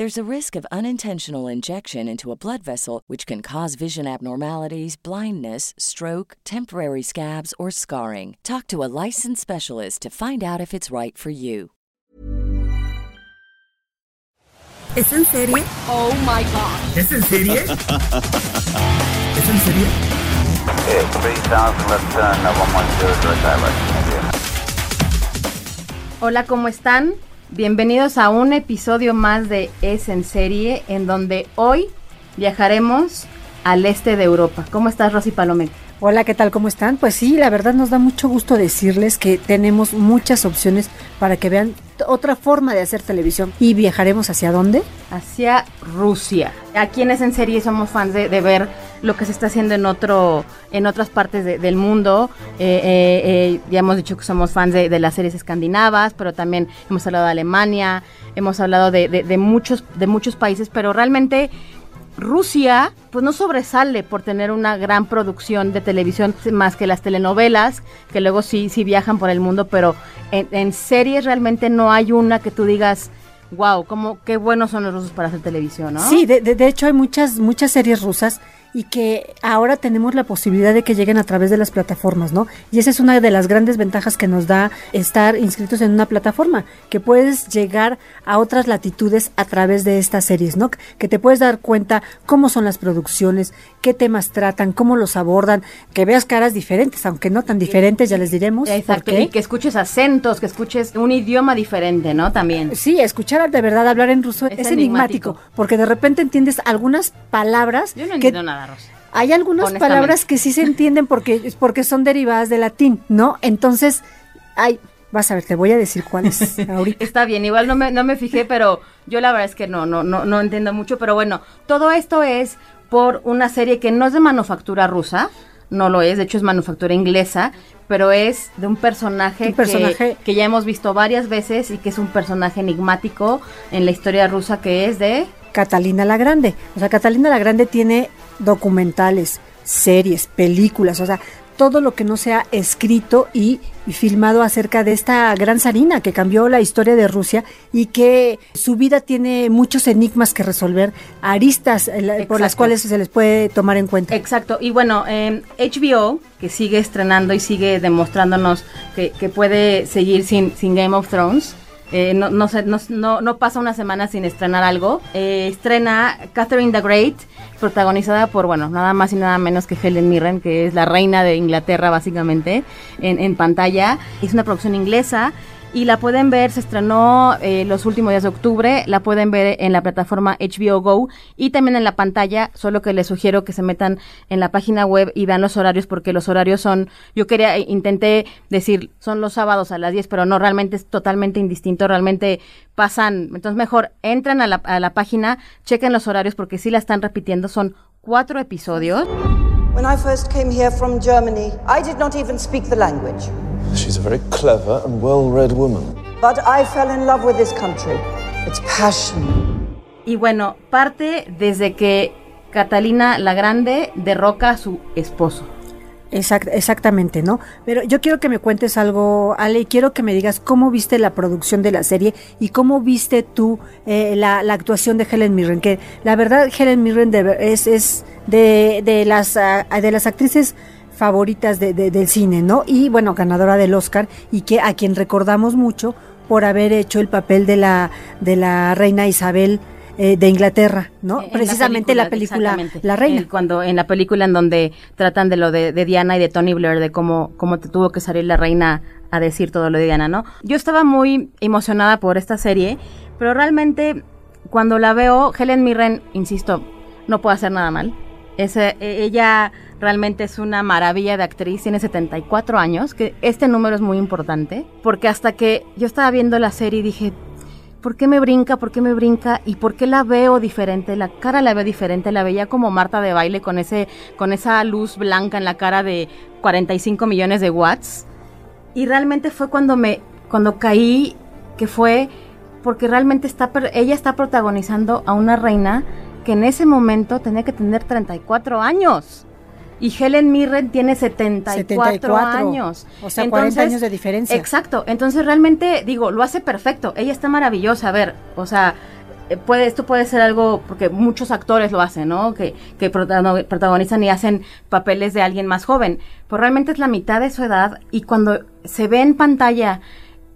There's a risk of unintentional injection into a blood vessel, which can cause vision abnormalities, blindness, stroke, temporary scabs, or scarring. Talk to a licensed specialist to find out if it's right for you. ¿Es en serie? Oh my god. ¿Es en serie? ¿Es en serie? Yeah, 3000 left turn, 110 direct direct. Hola, ¿cómo están? Bienvenidos a un episodio más de Es en serie, en donde hoy viajaremos al este de Europa. ¿Cómo estás, Rosy Palomé? Hola, ¿qué tal? ¿Cómo están? Pues sí, la verdad nos da mucho gusto decirles que tenemos muchas opciones para que vean otra forma de hacer televisión. ¿Y viajaremos hacia dónde? Hacia Rusia. Aquí en Es en serie somos fans de, ver lo que se está haciendo en otro en otras partes de- del mundo. Eh, eh, eh, ya hemos dicho que somos fans de, de las series escandinavas, pero también hemos hablado de Alemania, hemos hablado de muchos de muchos países, pero realmente Rusia, pues no sobresale por tener una gran producción de televisión más que las telenovelas, que luego sí, sí viajan por el mundo, pero en, en series realmente no hay una que tú digas, wow, cómo, qué buenos son los rusos para hacer televisión, ¿no? Sí, de, de- de hecho hay muchas, muchas series rusas y que ahora tenemos la posibilidad de que lleguen a través de las plataformas, ¿no? Y esa es una de las grandes ventajas que nos da estar inscritos en una plataforma, que puedes llegar a otras latitudes a través de estas series, ¿no? Que te puedes dar cuenta cómo son las producciones, qué temas tratan, cómo los abordan, que veas caras diferentes, aunque no tan diferentes, ya les diremos. Exacto, y que escuches acentos, que escuches un idioma diferente, ¿no? También. Sí, escuchar de verdad hablar en ruso Es es, enigmático, enigmático. porque de repente entiendes algunas palabras Yo no que entiendo Rosa. hay algunas palabras que sí se entienden porque porque son derivadas del latín, ¿no? Entonces, ay, vas a ver, te voy a decir cuáles ahorita. Está bien, igual no me, no me fijé, pero yo la verdad es que no, no, no, no entiendo mucho. Pero bueno, todo esto es por una serie que no es de manufactura rusa, no lo es, de hecho es manufactura inglesa, pero es de un personaje, Un personaje- Que, que ya hemos visto varias veces y que es un personaje enigmático en la historia rusa que es de... Catalina la Grande. O sea, Catalina la Grande tiene documentales, series, películas, o sea, todo lo que no sea escrito y, y filmado acerca de esta gran zarina que cambió la historia de Rusia y que su vida tiene muchos enigmas que resolver, aristas eh, por las cuales se les puede tomar en cuenta. Exacto, y bueno, eh, HBO, que sigue estrenando y sigue demostrándonos que, que puede seguir sin, sin Game of Thrones, eh, no, no, no- no pasa una semana sin estrenar algo, eh, estrena Catherine the Great, protagonizada por, bueno, nada más y nada menos que Helen Mirren, que es la reina de Inglaterra básicamente, en, en pantalla. Es una producción inglesa. Y la pueden ver, se estrenó eh, los últimos días de octubre, la pueden ver en la plataforma HBO Go y también en la pantalla, solo que les sugiero que se metan en la página web y vean los horarios porque los horarios son, yo quería, eh, intenté decir, son los sábados a las 10, pero no, realmente es totalmente indistinto, realmente pasan, entonces mejor entran a la, a la página, chequen los horarios porque sí la están repitiendo, son cuatro episodios. When I first came here from Germany, I did not even speak the language. She's a very clever and well read woman. But I fell in love with this country. Its passion, Y bueno, parte desde que Catalina la Grande derroca a su esposo. Exact- exactamente, ¿no? Pero yo quiero que me cuentes algo, Ale, y quiero que me digas cómo viste la producción de la serie y cómo viste tú eh, la, la actuación de Helen Mirren, que la verdad Helen Mirren de es de, de, las, ah, de las actrices favoritas de- de- del cine, ¿no? Y bueno, ganadora del Oscar y que a quien recordamos mucho por haber hecho el papel de la, de la reina Isabel eh, de Inglaterra, ¿no? En la Precisamente la película, exactamente. La Reina. Eh, cuando en la película en donde tratan de lo de, de Diana y de Tony Blair, de cómo, cómo te tuvo que salir la reina a decir todo lo de Diana, ¿no? Yo estaba muy emocionada por esta serie, pero realmente cuando la veo, Helen Mirren, insisto, no puede hacer nada mal. Ese- e- ella realmente es una maravilla de actriz, tiene 74 años, que este número es muy importante, porque hasta que yo estaba viendo la serie dije, ¿por qué me brinca? ¿Por qué me brinca? ¿Y por qué la veo diferente? La cara la veo diferente, la veía como Marta de baile con ese con esa luz blanca en la cara de 45 millones de watts. Y realmente fue cuando me cuando caí que fue porque realmente está ella está protagonizando a una reina que en ese momento tenía que tener 34 años. Y Helen Mirren tiene 74, 74, años. o sea, 40 años de diferencia. Exacto. Entonces realmente, digo, lo hace perfecto. Ella está maravillosa. A ver, o sea, eh, puede, esto puede ser algo, porque muchos actores lo hacen, ¿no? Que, que protagonizan y hacen papeles de alguien más joven. Pero realmente es la mitad de su edad y cuando se ve en pantalla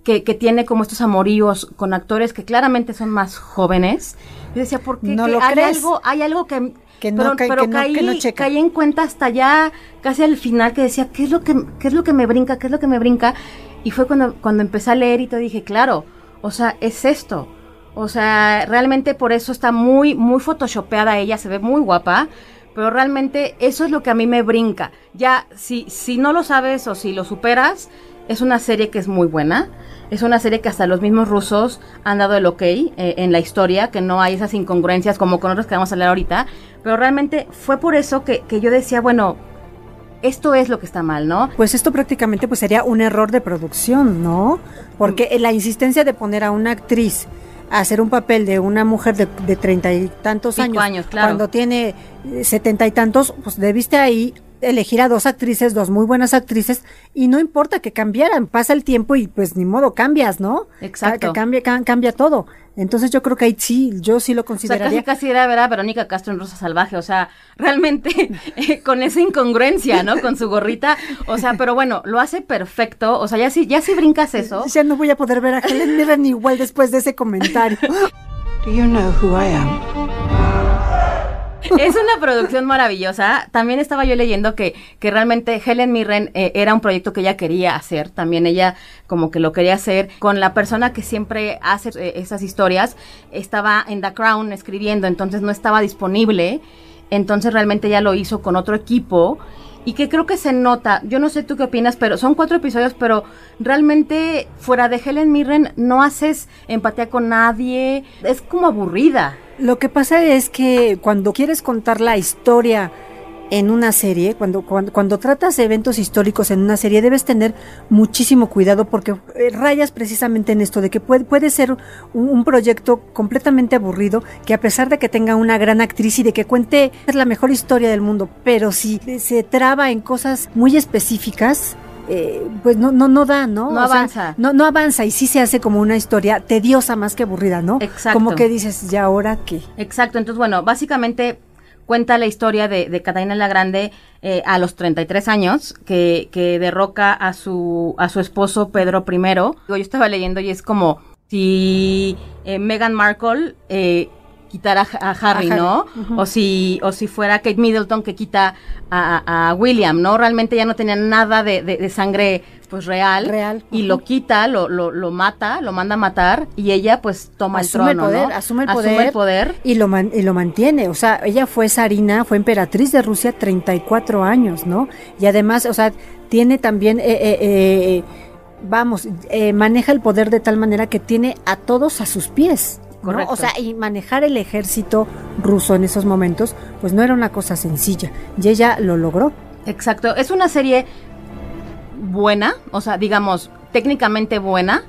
que, que tiene como estos amoríos con actores que claramente son más jóvenes, yo decía, ¿por qué? No lo hay crees. algo, hay algo que... Que no pero pero que no- caí, no checa. caí en cuenta hasta ya casi al final que decía, ¿qué es lo que, qué es lo que me brinca? ¿Qué es lo que me brinca? Y fue cuando, cuando empecé a leer y te dije, claro, o sea, es esto. O sea, realmente por eso está muy, muy photoshopeada ella, se ve muy guapa, pero realmente eso es lo que a mí me brinca. Ya, si, si no lo sabes o si lo superas, es una serie que es muy buena. Es una serie que hasta los mismos rusos han dado el ok eh, en la historia, que no hay esas incongruencias como con otras que vamos a hablar ahorita. Pero realmente fue por eso que, que yo decía, bueno, esto es lo que está mal, ¿no? Pues esto prácticamente pues sería un error de producción, ¿no? Porque Mm. la insistencia de poner a una actriz a hacer un papel de una mujer de de treinta y tantos Pico años, años, claro. cuando tiene eh, setenta y tantos, pues debiste ahí elegir a dos actrices, dos muy buenas actrices, y no importa que cambiaran, pasa el tiempo y pues ni modo, cambias, ¿no? Exacto. Que cambia, ca- cambia todo. Entonces yo creo que ahí sí, yo sí lo O sea, consideraría. casi casi era ver a Verónica Castro en Rosa Salvaje, o sea, realmente eh, con esa incongruencia, ¿no? Con su gorrita, o sea, pero bueno, lo hace perfecto, o sea, ya si, ya si brincas eso, Ya no voy a poder ver a Helen Mirren igual después de ese comentario. Do you know who I am? Es una producción maravillosa. También estaba yo leyendo que, que realmente Helen Mirren eh, era un proyecto que ella quería hacer. También ella como que lo quería hacer con la persona que siempre hace eh, esas historias. Estaba en The Crown escribiendo, entonces no estaba disponible. Entonces realmente ella lo hizo con otro equipo. Y que creo que se nota, yo no sé tú qué opinas, pero son cuatro episodios, pero realmente fuera de Helen Mirren no haces empatía con nadie, es como aburrida. Lo que pasa es que cuando quieres contar la historia en una serie, cuando, cuando, cuando tratas eventos históricos en una serie, debes tener muchísimo cuidado porque eh, rayas precisamente en esto, de que puede, puede ser un, un proyecto completamente aburrido, que a pesar de que tenga una gran actriz y de que cuente es la mejor historia del mundo, pero si se traba en cosas muy específicas, eh, pues no, no, no da, ¿no? No O sea, avanza. no, no avanza y sí se hace como una historia tediosa más que aburrida, ¿no? Exacto. Como que dices, ¿y ahora qué? Exacto, entonces bueno, básicamente cuenta la historia de, de Catalina la Grande eh, a los 33 años, que, que derroca a su, a su esposo Pedro I. Yo estaba leyendo y es como si eh, Meghan Markle eh, quitara a, a Harry, A Harry, ¿no? O si, o si fuera Kate Middleton que quita a, William, ¿no? Realmente ya no tenía nada de, de- de sangre pues real. Real, Y lo quita, lo, lo, lo mata, lo manda a matar y ella pues toma asume el trono, el poder, ¿no? asume el Asume poder, el poder. y lo man- y lo mantiene, o sea, ella fue zarina, fue emperatriz de Rusia 34 años, ¿no? Y además, o sea, tiene también, eh, eh, eh, vamos, eh, maneja el poder de tal manera que tiene a todos a sus pies. O sea, y manejar el ejército ruso en esos momentos, pues no era una cosa sencilla. Y ella lo logró. Exacto, es una serie buena, o sea, digamos, técnicamente buena,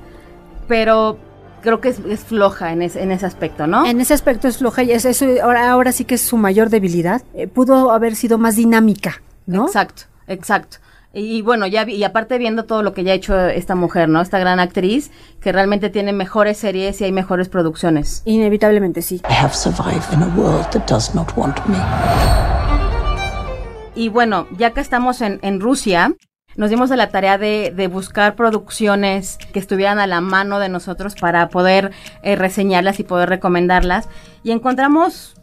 pero creo que es, es floja en, ese- en ese aspecto, ¿no? En ese aspecto es floja y es eso, ahora, ahora sí que es su mayor debilidad. Eh, pudo haber sido más dinámica, ¿no? Exacto, exacto. Y, bueno, ya vi- y aparte viendo todo lo que ya ha hecho esta mujer, ¿no? Esta gran actriz que realmente tiene mejores series y hay mejores producciones. Inevitablemente sí. I have survived in a world that does not want me. Y bueno, ya que estamos en, en Rusia, nos dimos a la tarea de, de buscar producciones que estuvieran a la mano de nosotros para poder eh, reseñarlas y poder recomendarlas. Y encontramos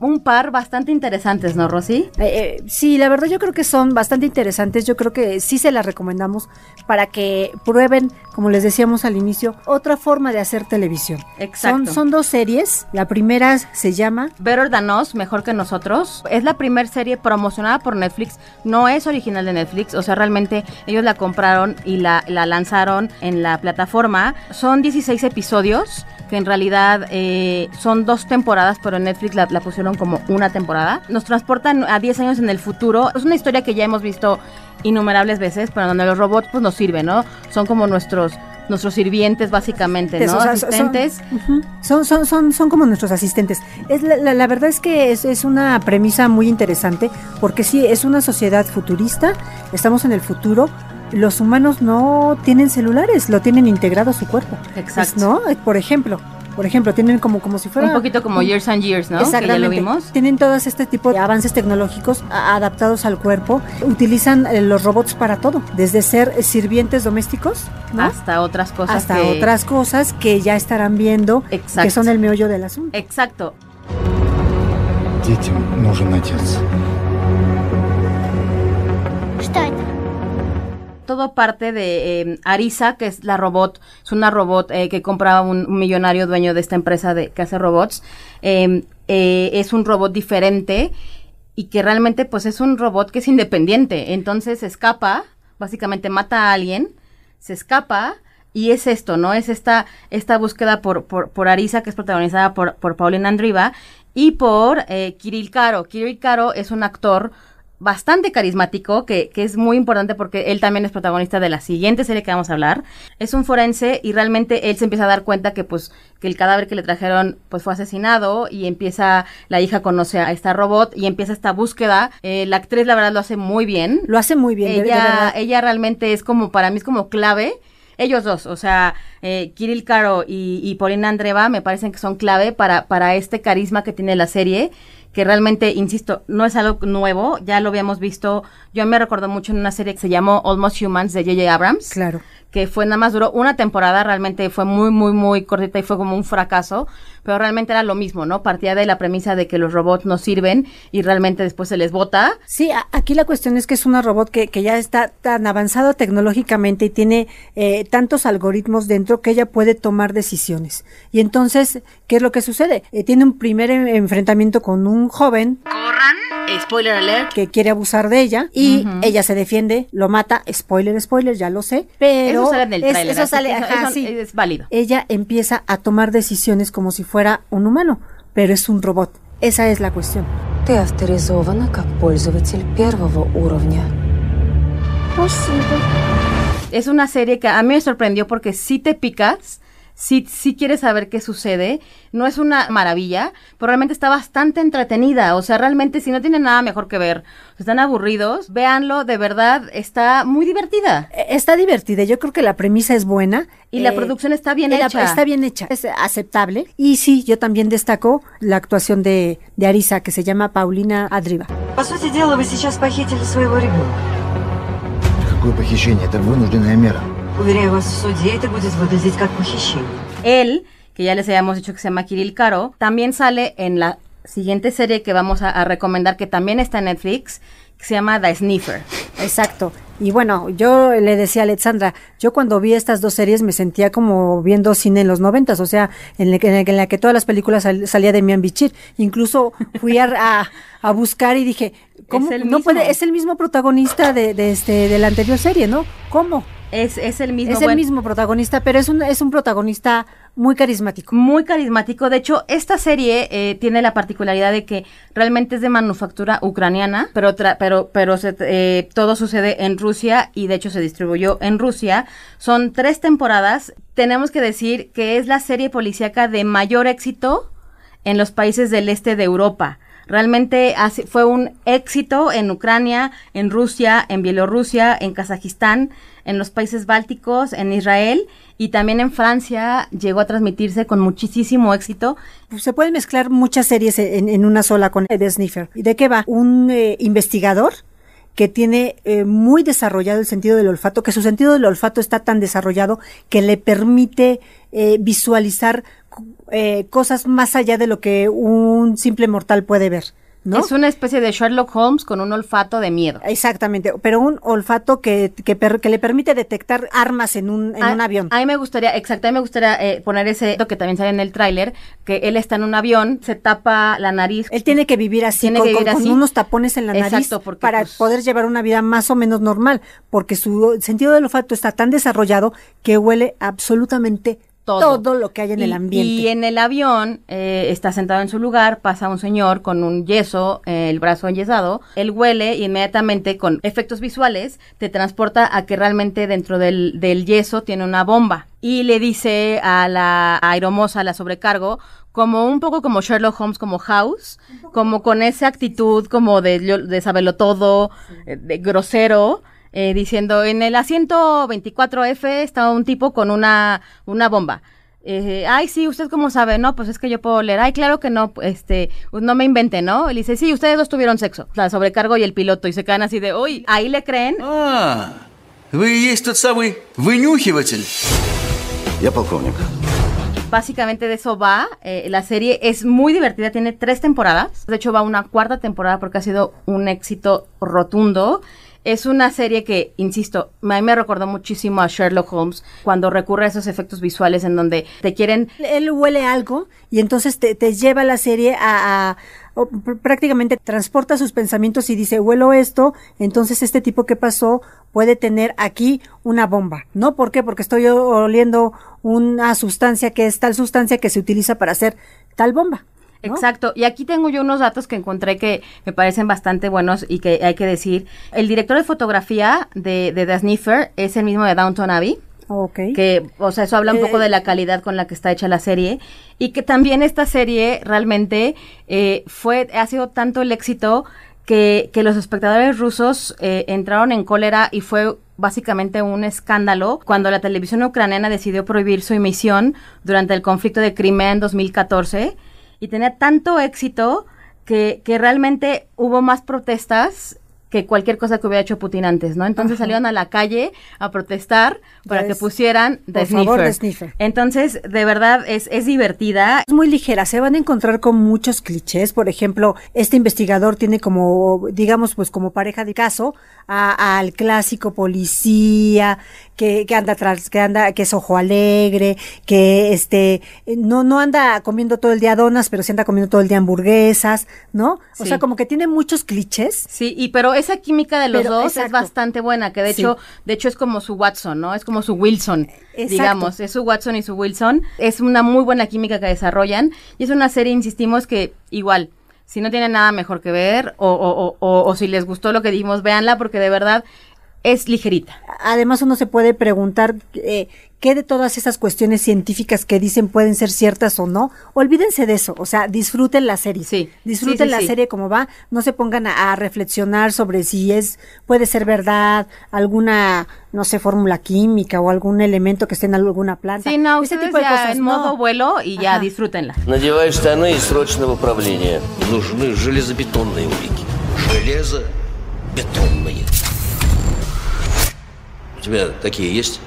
un par bastante interesantes, ¿no, Rosy? Eh, eh, sí, la verdad yo creo que son bastante interesantes. Yo creo que sí se las recomendamos para que prueben, como les decíamos al inicio, otra forma de hacer televisión. Exacto. Son, son dos series. La primera se llama Better Than Us, Mejor que Nosotros. Es la primera serie promocionada por Netflix. No es original de Netflix. O sea, realmente ellos la compraron y la, la lanzaron en la plataforma. Son 16 episodios que en realidad eh, son dos temporadas, pero en Netflix la, la pusieron como una temporada. Nos transportan a 10 años en el futuro. Es una historia que ya hemos visto innumerables veces, pero donde los robots pues nos sirven, ¿no? Son como nuestros nuestros sirvientes básicamente, ¿no? O sea, son- Asistentes. Son, son, son, son como nuestros asistentes. Es la, la- la verdad es que es, es una premisa muy interesante porque sí, es una sociedad futurista, estamos en el futuro. Los humanos no tienen celulares, lo tienen integrado a su cuerpo. Exacto. Es- ¿No? Eh, Por ejemplo, por ejemplo, tienen como, como si fuera... Un poquito como Years and Years, ¿no? Que ya Exactamente. lo vimos. Tienen todos este tipo de avances tecnológicos adaptados al cuerpo. Utilizan eh, los robots para todo, desde ser sirvientes domésticos, ¿no? Hasta otras cosas. hasta que- otras cosas que ya estarán viendo, Exacto. que son el meollo del asunto. Exacto. Todo parte de eh, Arisa, que es la robot, es una robot eh, que compraba un, millonario dueño de esta empresa de, que hace robots. Eh, eh, es un robot diferente y que realmente pues es un robot que es independiente. Entonces escapa, básicamente mata a alguien, se escapa y es esto, ¿no? Es esta, esta búsqueda por, por, por Arisa, que es protagonizada por, por Paulina Andriva y por eh, Kirill Caro. Kirill Caro es un actor bastante carismático, que, que es muy importante porque él también es protagonista de la siguiente serie que vamos a hablar. Es un forense y realmente él se empieza a dar cuenta que pues que el cadáver que le trajeron pues fue asesinado y empieza, la hija conoce a esta robot y empieza esta búsqueda. Eh, la actriz la verdad lo hace muy bien. Lo hace muy bien, de- de Ella, verdad. ella realmente es como, para mí es como clave. Ellos dos, o sea, eh, Kirill Caro y, y Paulina Andreva me parecen que son clave para, para este carisma que tiene la serie, que realmente, insisto, no es algo nuevo, ya lo habíamos visto, yo me recuerdo mucho en una serie que se llamó Almost Humans de J.J. Abrams, Claro. Que fue nada más duró una temporada, realmente fue muy, muy, muy cortita y fue como un fracaso, pero realmente era lo mismo, ¿no? Partía de la premisa de que los robots no sirven y realmente después se les bota. Sí, a- aquí la cuestión es que es una robot que, que ya está tan avanzado tecnológicamente y tiene eh, tantos algoritmos dentro que ella puede tomar decisiones. Y entonces, ¿qué es lo que sucede? Eh, tiene un primer en- enfrentamiento con un joven Spoiler alert. que quiere abusar de ella y ella se defiende, lo mata, spoiler, spoiler, ya lo sé, pero Eso sale en el es- tráiler, eso así sale, que eso- ajá, eso sí. es válido. Ella empieza a tomar decisiones como si fuera un humano, pero es un robot. Esa es la cuestión. Ты авторизована как пользователь первого уровня. Es una serie que a mí me sorprendió porque si te picas, si si quieres saber qué sucede. No es una maravilla, pero realmente está bastante entretenida. O sea, realmente si no tienen nada mejor que ver, si están aburridos, véanlo, de verdad, está muy divertida. Eh, Está divertida, yo creo que la premisa es buena. Y la Eh, producción está bien y la- hecha. está bien hecha, es aceptable. Y sí, yo también destaco la actuación de, de Arisa, que se llama Paulina Adriva. По сути дела, вы сейчас похитили своего ребенка. Какое похищение? Это вынужденная мера. Уверяю вас, в суде это будет выглядеть как похищение. Él, que ya les habíamos dicho que se llama Kirill Caro, también sale en la siguiente serie que vamos a, a recomendar, que también está en Netflix, que se llama The Sniffer. Exacto. Y bueno, yo le decía a Alexandra, yo cuando vi estas dos series me sentía como viendo cine en los noventas, o sea, en la que, en la que- en la que todas las películas sal- salía de Mian Bichir. Incluso fui a, a- a buscar y dije, ¿cómo? el no mismo. puede, es el mismo protagonista de, de este, de la anterior serie, ¿no? ¿Cómo? Es, es el mismo. Es el bueno, mismo protagonista, pero es un, es un protagonista muy carismático. Muy carismático. De hecho, esta serie eh, tiene la particularidad de que realmente es de manufactura ucraniana, pero tra- pero pero se- eh, todo sucede en Rusia y de hecho se distribuyó en Rusia. Son tres temporadas. Tenemos que decir que es la serie policíaca de mayor éxito en los países del este de Europa. Realmente hace- fue un éxito en Ucrania, en Rusia, en Bielorrusia, en Kazajistán, en los países bálticos, en Israel y también en Francia llegó a transmitirse con muchísimo éxito. Se pueden mezclar muchas series en, en una sola con The Sniffer. ¿Y de qué va? Un eh, investigador que tiene eh, muy desarrollado el sentido del olfato, que su sentido del olfato está tan desarrollado que le permite eh, visualizar eh, cosas más allá de lo que un simple mortal puede ver. ¿No? Es una especie de Sherlock Holmes con un olfato de miedo. Exactamente, pero un olfato que, que, per- que le permite detectar armas en un, en A- un avión. A mí me gustaría, exacto, a mí me gustaría eh, poner ese que también sale en el tráiler, que él está en un avión, se tapa la nariz. Él tiene que vivir así, Tiene con, que con- vivir con así. unos tapones en la nariz Exacto, porque, para pues, poder llevar una vida más o menos normal, porque su sentido del olfato está tan desarrollado que huele absolutamente todo, Todo. lo que hay en el ambiente. Y en el avión eh, está sentado en su lugar, pasa un señor con un yeso, eh, el brazo enyesado, él huele y inmediatamente con efectos visuales te transporta a que realmente dentro del, del yeso tiene una bomba. Y le dice a la aeromoza, la sobrecargo, como un poco como Sherlock Holmes, como House, como con esa actitud como de, de saberlo todo, eh, de grosero, eh, diciendo en el asiento 24F está un tipo con una, una bomba. Eh, ay, sí, ¿usted cómo sabe? No, pues es que yo puedo leer. Ay, claro que no, este, pues no me invente, ¿no? Él dice, sí, ustedes dos tuvieron sexo. La sobrecargo y el piloto, y se quedan así de, uy, ahí le creen. А, вы и есть тот самый вынюхиватель. Я полковник. Básicamente de eso va. eh, la serie es muy divertida, tiene tres temporadas. De hecho, va una cuarta temporada porque ha sido un éxito rotundo. Es una serie que, insisto, a mí me recordó muchísimo a Sherlock Holmes cuando recurre a esos efectos visuales en donde te quieren Él huele algo y entonces te, lleva la serie a, prácticamente transporta sus pensamientos y dice, huelo esto, entonces este tipo que pasó puede tener aquí una bomba. ¿No? ¿Por qué? Porque estoy oliendo una sustancia que es tal sustancia que se utiliza para hacer tal bomba. ¿No? Exacto, y aquí tengo yo unos datos que encontré que me parecen bastante buenos y que hay que decir. El director de fotografía de, de The Sniffer es el mismo de Downton Abbey. Ok. Que, o sea, eso habla un poco de la calidad con la que está hecha la serie. Y que también esta serie realmente eh, fue, ha sido tanto el éxito que, que los espectadores rusos eh, entraron en cólera y fue básicamente un escándalo cuando la televisión ucraniana decidió prohibir su emisión durante el conflicto de Crimea en 2014 y tenía tanto éxito que, que realmente hubo más protestas que cualquier cosa que hubiera hecho Putin antes, ¿no? Entonces Ajá. salieron a la calle a protestar para que pusieran The por favor. The Sniffer. Entonces, de verdad, es, es divertida. Es muy ligera, se van a encontrar con muchos clichés. Por ejemplo, este investigador tiene como, digamos, pues como pareja de caso a- al clásico policía que, que anda atrás, que anda, que es ojo alegre, que este, no, no anda comiendo todo el día donas, pero sí anda comiendo todo el día hamburguesas, ¿no? O sea, como que tiene muchos clichés. Sí, y pero esa química de los Pero, dos es bastante buena, que de Sí. hecho, de hecho es como su Watson, ¿no? Es como su Wilson, Exacto. digamos, es su Watson y su Wilson. Es una muy buena química que desarrollan y es una serie, insistimos, que igual, si no tienen nada mejor que ver o, o, o, o- o si les gustó lo que dijimos, véanla porque de verdad es ligerita. Además, uno se puede preguntar eh, qué de todas esas cuestiones científicas que dicen pueden ser ciertas o no. Olvídense de eso, o sea, disfruten la serie. Sí, Disfruten sí, sí, la sí. serie como va, no se pongan a, a reflexionar sobre si es, puede ser verdad, alguna, no sé, fórmula química o algún elemento que esté en alguna planta. Sí, no, Ese ustedes tipo de ya cosas. en no. modo vuelo y ya Ajá. disfrútenla. Надевай штаны и срочно в управление. Нужны железобетонные улики. Железобетонные. У тебя такие есть?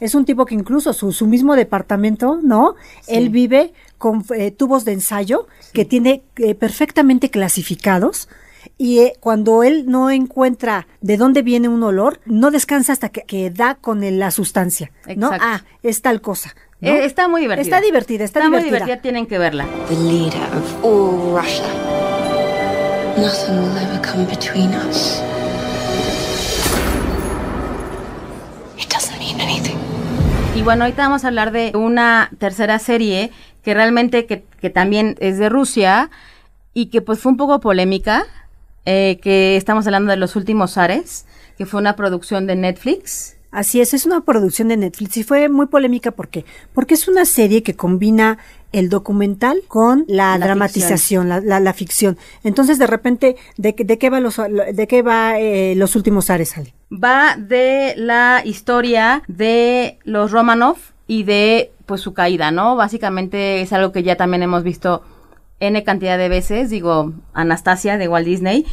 Es un tipo que incluso su, su mismo departamento, ¿no? Él vive con eh, tubos de ensayo que tiene eh, perfectamente clasificados. Y eh, cuando él no encuentra de dónde viene un olor, no descansa hasta que, que da con el- la sustancia, ¿no? Exacto. Ah, es tal cosa. ¿no? Eh, está muy divertida. Está divertida, está, muy divertida. divertida, tienen que verla. The leader of all Russia. Nothing will ever come between us. Y bueno, ahorita vamos a hablar de una tercera serie que realmente que, que también es de Rusia y que pues fue un poco polémica, eh, que estamos hablando de Los Últimos Ares, que fue una producción de Netflix. Así es, es una producción de Netflix y fue muy polémica ¿por qué? porque es una serie que combina el documental con la, La dramatización, la, la, la ficción. Entonces, de repente, ¿de, qué- de qué va los, de qué va eh, los últimos ares, Ale? Va de la historia de los Romanov y de pues su caída, ¿no? Básicamente es algo que ya también hemos visto N cantidad de veces, digo, Anastasia de Walt Disney,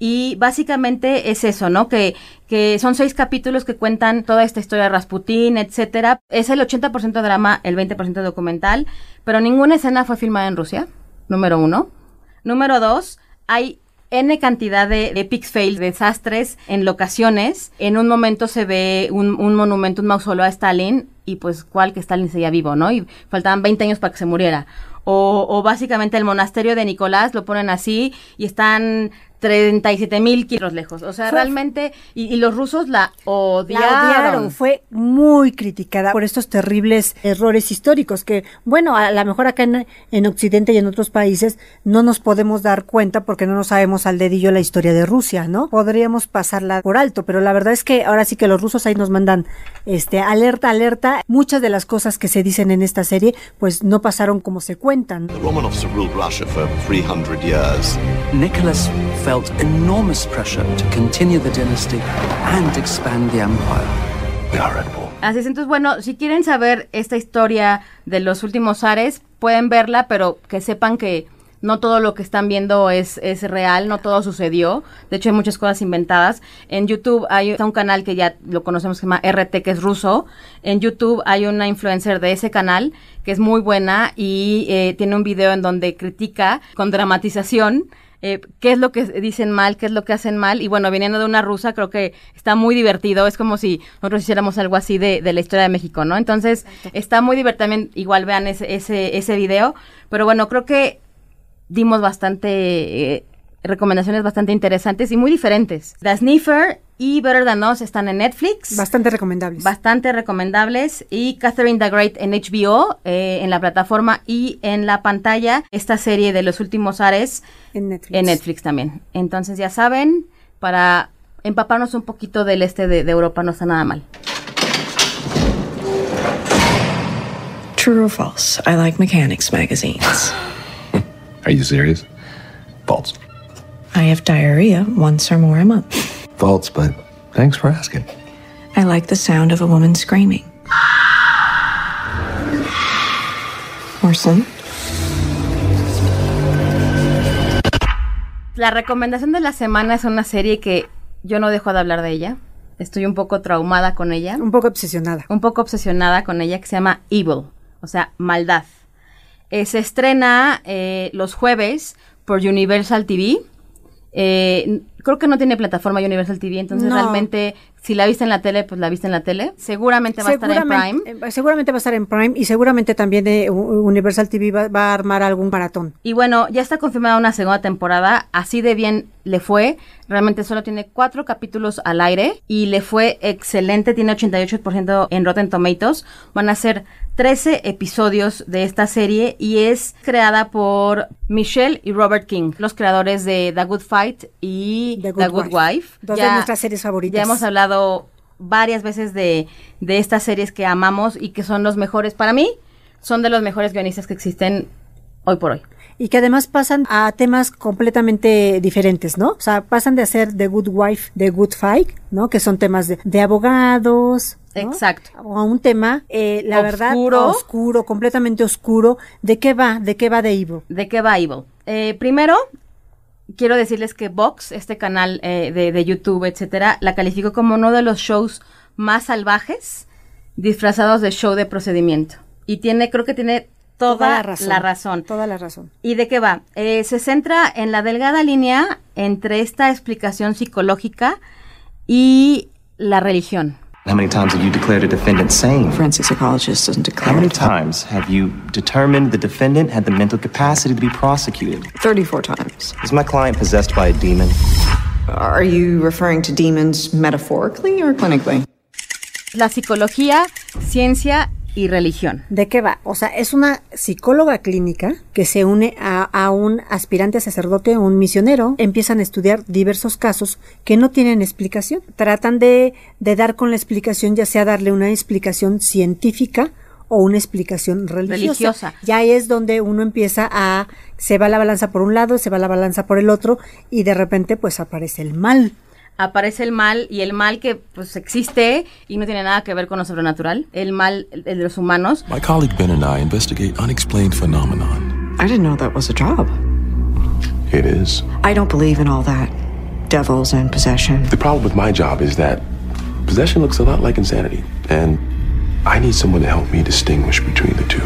Y básicamente es eso, ¿no? Que, que son seis capítulos que cuentan toda esta historia de Rasputín, etcétera. Es el 80% drama, el 20% documental, pero ninguna escena fue filmada en Rusia, número uno. Número dos, hay N cantidad de epic fails, desastres en locaciones. En un momento se ve un, un monumento, un mausoleo a Stalin, y pues cuál que Stalin seguía vivo, ¿no? Y faltaban 20 años para que se muriera. O, o, básicamente el monasterio de Nicolás lo ponen así y están 37 mil kilómetros lejos. O sea, Fue- realmente, y, y los rusos la odiaron. La odiaron, fue muy criticada por estos terribles errores históricos que, bueno, a lo mejor acá en, en Occidente y en otros países no nos podemos dar cuenta porque no nos sabemos al dedillo la historia de Rusia, ¿no? Podríamos pasarla por alto, pero la verdad es que ahora sí que los rusos ahí nos mandan este alerta, alerta. Muchas de las cosas que se dicen en esta serie pues no pasaron como se cuentan. The Romanovs ruled Russia for 300 years. Nicholas felt enormous pressure to continue the dynasty and expand the empire. We are Red Bull. Así es, entonces, bueno, si quieren saber esta historia de los últimos Ares, pueden verla, pero que sepan que no todo lo que están viendo es, es real, no todo sucedió. De hecho, hay muchas cosas inventadas. En YouTube hay está un canal que ya lo conocemos que se llama RT, que es ruso. En YouTube hay una influencer de ese canal que es muy buena y eh, tiene un video en donde critica con dramatización eh, qué es lo que dicen mal, qué es lo que hacen mal. Y bueno, viniendo de una rusa, creo que está muy divertido. Es como si nosotros hiciéramos algo así de, de la historia de México, ¿no? Entonces, está muy divertido. También, igual vean ese, ese, ese video. Pero bueno, creo que dimos bastante eh, recomendaciones bastante interesantes y muy diferentes. The Sniffer y Better Than Us están en Netflix. Bastante recomendables. Bastante recomendables. Y Catherine the Great en HBO, eh, en la plataforma y en la pantalla. Esta serie de los últimos Ares en Netflix. en Netflix también. Entonces ya saben, para empaparnos un poquito del este de, de Europa no está nada mal. True or false? I like mechanics magazines. Are you serious? False. I have diarrhea once or more a month. False, but thanks for asking. I like the sound of a woman screaming. Orson? La recomendación de la semana es una serie que yo no dejo de hablar de ella. Estoy un poco traumada con ella. Un poco obsesionada. Un poco obsesionada con ella, que se llama Evil, o sea, maldad. Eh, se estrena eh, los jueves por Universal TV. Eh, creo que no tiene plataforma Universal TV, entonces No. realmente si la viste en la tele, pues la viste en la tele. Seguramente va a estar en Prime. Seguramente- eh, Seguramente va a estar en Prime y seguramente también eh, Universal TV va, va a armar algún maratón. Y bueno, ya está confirmada una segunda temporada. Así de bien le fue. Realmente solo tiene cuatro capítulos al aire y le fue excelente. Tiene 88% en Rotten Tomatoes. Van a ser 13 episodios de esta serie y es creada por Michelle y Robert King, los creadores de The Good Fight y The Good, Wife. Dos de nuestras series favoritas. Ya hemos hablado varias veces de, de estas series que amamos y que son los mejores para mí. Son de los mejores guionistas que existen hoy por hoy. Y que además pasan a temas completamente diferentes, ¿no? O sea, pasan de hacer The Good Wife, The Good Fight, ¿no? Que son temas de, de abogados. ¿no? Exacto. O a un tema, eh, la verdad, Oscuro. oscuro, completamente oscuro. ¿De qué va? ¿De qué va de Evil? ¿De qué va Evil? Eh, primero, quiero decirles que Vox, este canal eh, de, de YouTube, etcétera, la calificó como uno de los shows más salvajes disfrazados de show de procedimiento. Y tiene, creo que tiene toda, la razón. la razón. Toda la razón. ¿Y de qué va? Eh, se centra en la delgada línea entre esta explicación psicológica y la religión. How many times have you declared a defendant sane? Forensic psychologist doesn't declare. How many times have you determined the defendant had the mental capacity to be prosecuted? 34 times. Is my client possessed by a demon? Are you referring to demons metaphorically or clinically? La psicología, ciencia y religión. ¿De qué va? O sea, es una psicóloga clínica que se une a, a un aspirante sacerdote o un misionero. Empiezan a estudiar diversos casos que no tienen explicación. Tratan de, de dar con la explicación, ya sea darle una explicación científica o una explicación religiosa. Religiosa. Ya es donde uno empieza a, se va la balanza por un lado, se va la balanza por el otro y de repente pues aparece el mal. Aparece el mal y el mal que pues existe y no tiene nada que ver con lo sobrenatural, el mal el de los humanos. My colleague Ben and I investigate unexplained phenomenon. I didn't know that was a job. It is. I don't believe in all that. devils and possession. The problem with my job is that possession looks a lot like insanity, and I need someone to help me distinguish between the two.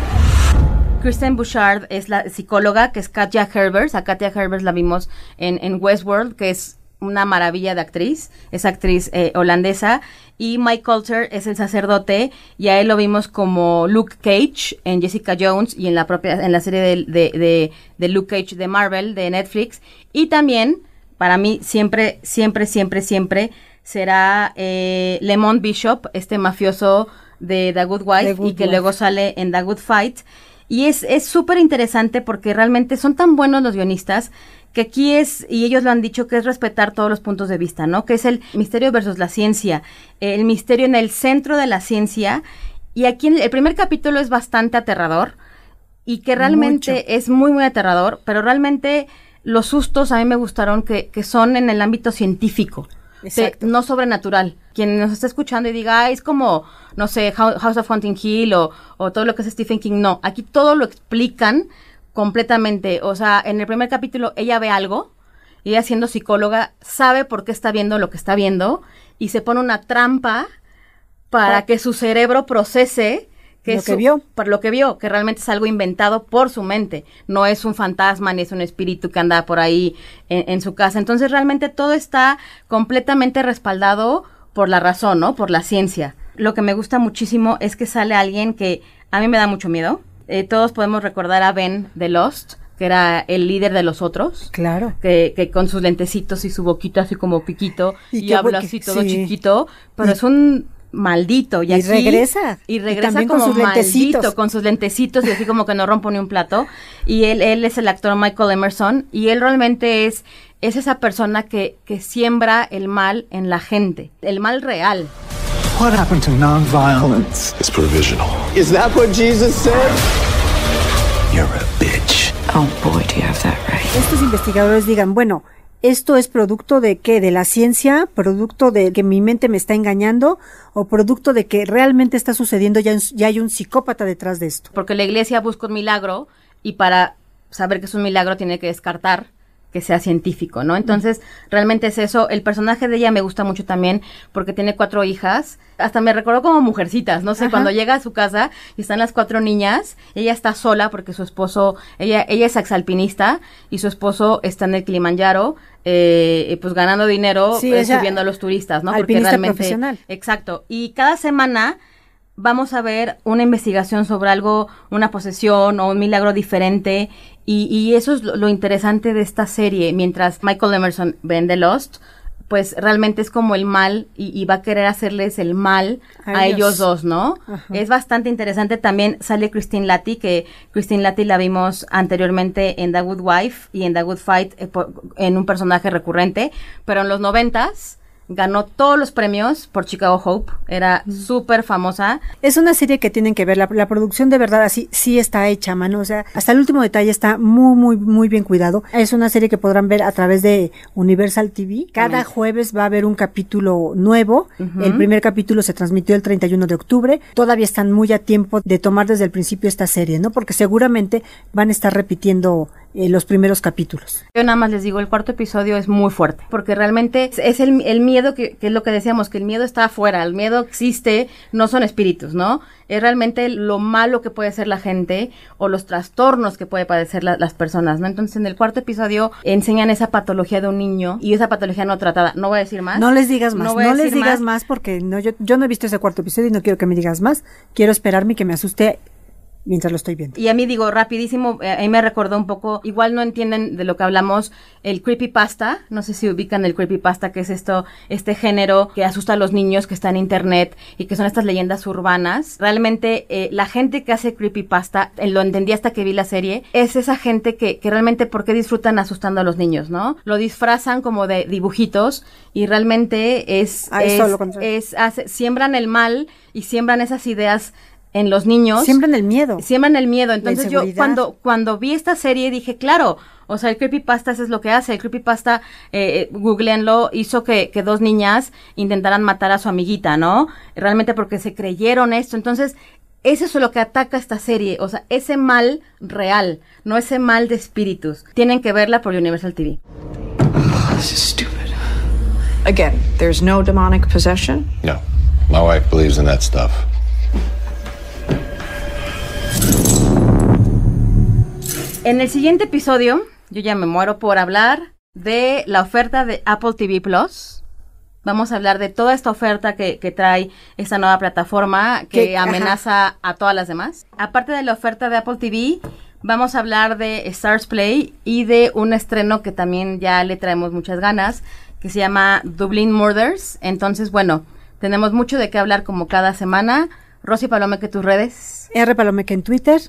Kristen Bouchard es la psicóloga, que es Katja Herbers. A Katja Herbers la vimos en, en Westworld, que es una maravilla de actriz, es actriz eh, holandesa, y Mike Coulter es el sacerdote, y a él lo vimos como Luke Cage en Jessica Jones y en la propia, en la serie de, de, de, de Luke Cage de Marvel, de Netflix, y también, para mí, siempre, siempre, siempre, siempre, será eh, Lemon Bishop, este mafioso de The Good Wife, The Good y que Wife. luego sale en The Good Fight. Y es es súper interesante porque realmente son tan buenos los guionistas que aquí es, y ellos lo han dicho, que es respetar todos los puntos de vista, ¿no? Que es el misterio versus la ciencia, el misterio en el centro de la ciencia. Y aquí en el primer capítulo es bastante aterrador y que realmente Mucho. es muy, muy aterrador, pero realmente los sustos a mí me gustaron que, que son en el ámbito científico. de- no sobrenatural. Quien nos está escuchando y diga, "Ay, es como, no sé, Hou- House of Haunting Hill o, o todo lo que es Stephen King. No, aquí todo lo explican completamente. O sea, en el primer capítulo ella ve algo y ella siendo psicóloga sabe por qué está viendo lo que está viendo y se pone una trampa para Pa- que su cerebro procese que Lo que vio. para lo que vio, que realmente es algo inventado por su mente, no es un fantasma ni es un espíritu que anda por ahí en, en su casa. Entonces realmente todo está completamente respaldado por la razón, ¿no? Por la ciencia. Lo que me gusta muchísimo es que sale alguien que a mí me da mucho miedo. Eh, todos podemos recordar a Ben de Lost, que era el líder de los otros. Claro. Que, que con sus lentecitos y su boquita así como piquito Y habla así todo sí. chiquito, pero Y- es un maldito y, Y aquí- regresa. y regresa también con como sus lentecitos. maldito con sus lentecitos y así como que no rompo ni un plato y él él es el actor Michael Emerson y él realmente es es esa persona que que siembra el mal en la gente el mal real What happened to nonviolence? It's provisional. Is that what Jesus said? You're a bitch. Oh boy, do you have that right. Estos investigadores digan, bueno, ¿esto es producto de qué? ¿De la ciencia? ¿Producto de que mi mente me está engañando? ¿O producto de que realmente está sucediendo, ya, ya hay un psicópata detrás de esto? porque la iglesia busca un milagro y para saber que es un milagro tiene que descartar que sea científico, ¿no? Entonces, realmente es eso. El personaje de ella me gusta mucho también porque tiene cuatro hijas. Hasta me recordó como mujercitas, no sé, Ajá. cuando llega a su casa y están las cuatro niñas, ella está sola porque su esposo, ella, ella es exalpinista y su esposo está en el Kilimanjaro, eh, pues ganando dinero, Sí, eh, subiendo a los turistas, ¿no? alpinista profesional. Exacto. Y cada semana vamos a ver una investigación sobre algo, una posesión o un milagro diferente. Y, y eso es lo, lo interesante de esta serie. Mientras Michael Emerson vende Lost, pues realmente es como el mal y, y va a querer hacerles el mal A a, ellos. dos, ¿no? Ajá. Es bastante interesante. También sale Christine Latty, que Christine Latty la vimos anteriormente en The Good Wife y en The Good Fight eh, por- en un personaje recurrente, pero en los noventas ganó todos los premios por Chicago Hope. Era súper famosa. Es una serie que tienen que ver, la, la producción de verdad así sí está hecha a mano, o sea, hasta el último detalle está muy, muy, muy bien cuidado. Es una serie que podrán ver a través de Universal TV. Cada jueves va a haber un capítulo nuevo. El primer capítulo se transmitió el 31 de octubre. Todavía están muy a tiempo de tomar desde el principio esta serie, ¿no? Porque seguramente van a estar repitiendo eh, los primeros capítulos. Yo nada más les digo, el cuarto episodio es muy fuerte, porque realmente es- es el, el miedo que, que es lo que decíamos, que el miedo está afuera, el miedo existe, no son espíritus, ¿no? Es realmente lo malo que puede ser la gente o los trastornos que puede padecer la- las personas, ¿no? Entonces en el cuarto episodio enseñan esa patología de un niño y esa patología no tratada. No voy a decir más. No les digas más, no, a les digas más, porque no, yo, yo no he visto ese cuarto episodio y no quiero que me digas más. Quiero esperarme y que me asuste mientras lo estoy viendo. Y a mí digo, rapidísimo, eh, a mí me recordó un poco, igual no entienden de lo que hablamos, el creepypasta, no sé si ubican el creepypasta, que es esto, este género que asusta a los niños que está en internet y que son estas leyendas urbanas. Realmente eh, la gente que hace creepypasta, eh, lo entendí hasta que vi la serie, es esa gente que, que realmente, ¿por qué disfrutan asustando a los niños, no? Lo disfrazan como de dibujitos y realmente es, Ah, es hace- siembran el mal y siembran esas ideas en los niños Siembran el miedo. siembran el miedo. Entonces yo cuando, cuando vi esta serie dije, claro, o sea, el creepypasta eso es lo que hace. El creepypasta, eh, eh, googleenlo, hizo que, que dos niñas intentaran matar a su amiguita, ¿no? Realmente porque se creyeron esto. Entonces, eso es lo que ataca esta serie. O sea, ese mal real, no ese mal de espíritus. Tienen que verla por Universal TV. This is stupid. Again, there's no demonic possession? No. My wife believes in that stuff. En el siguiente episodio, yo ya me muero por hablar de la oferta de Apple TV Plus. Vamos a hablar de toda esta oferta que, que trae esta nueva plataforma que Que- amenaza a todas las demás. Aparte de la oferta de Apple TV, vamos a hablar de Stars Play y de un estreno que también ya le traemos muchas ganas, que se llama Dublin Murders. Entonces, bueno, tenemos mucho de qué hablar como cada semana. Rosy Palome, que tus redes. R. Palomeque en Twitter.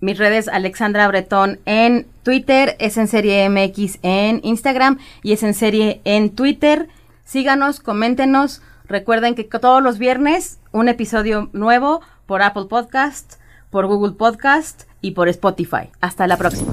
Mis redes Alexandra Bretón en Twitter, es en serie MX en Instagram y es en serie en Twitter. Síganos, coméntenos. Recuerden que todos los viernes un episodio nuevo por Apple Podcast, por Google Podcast y por Spotify. Hasta la próxima.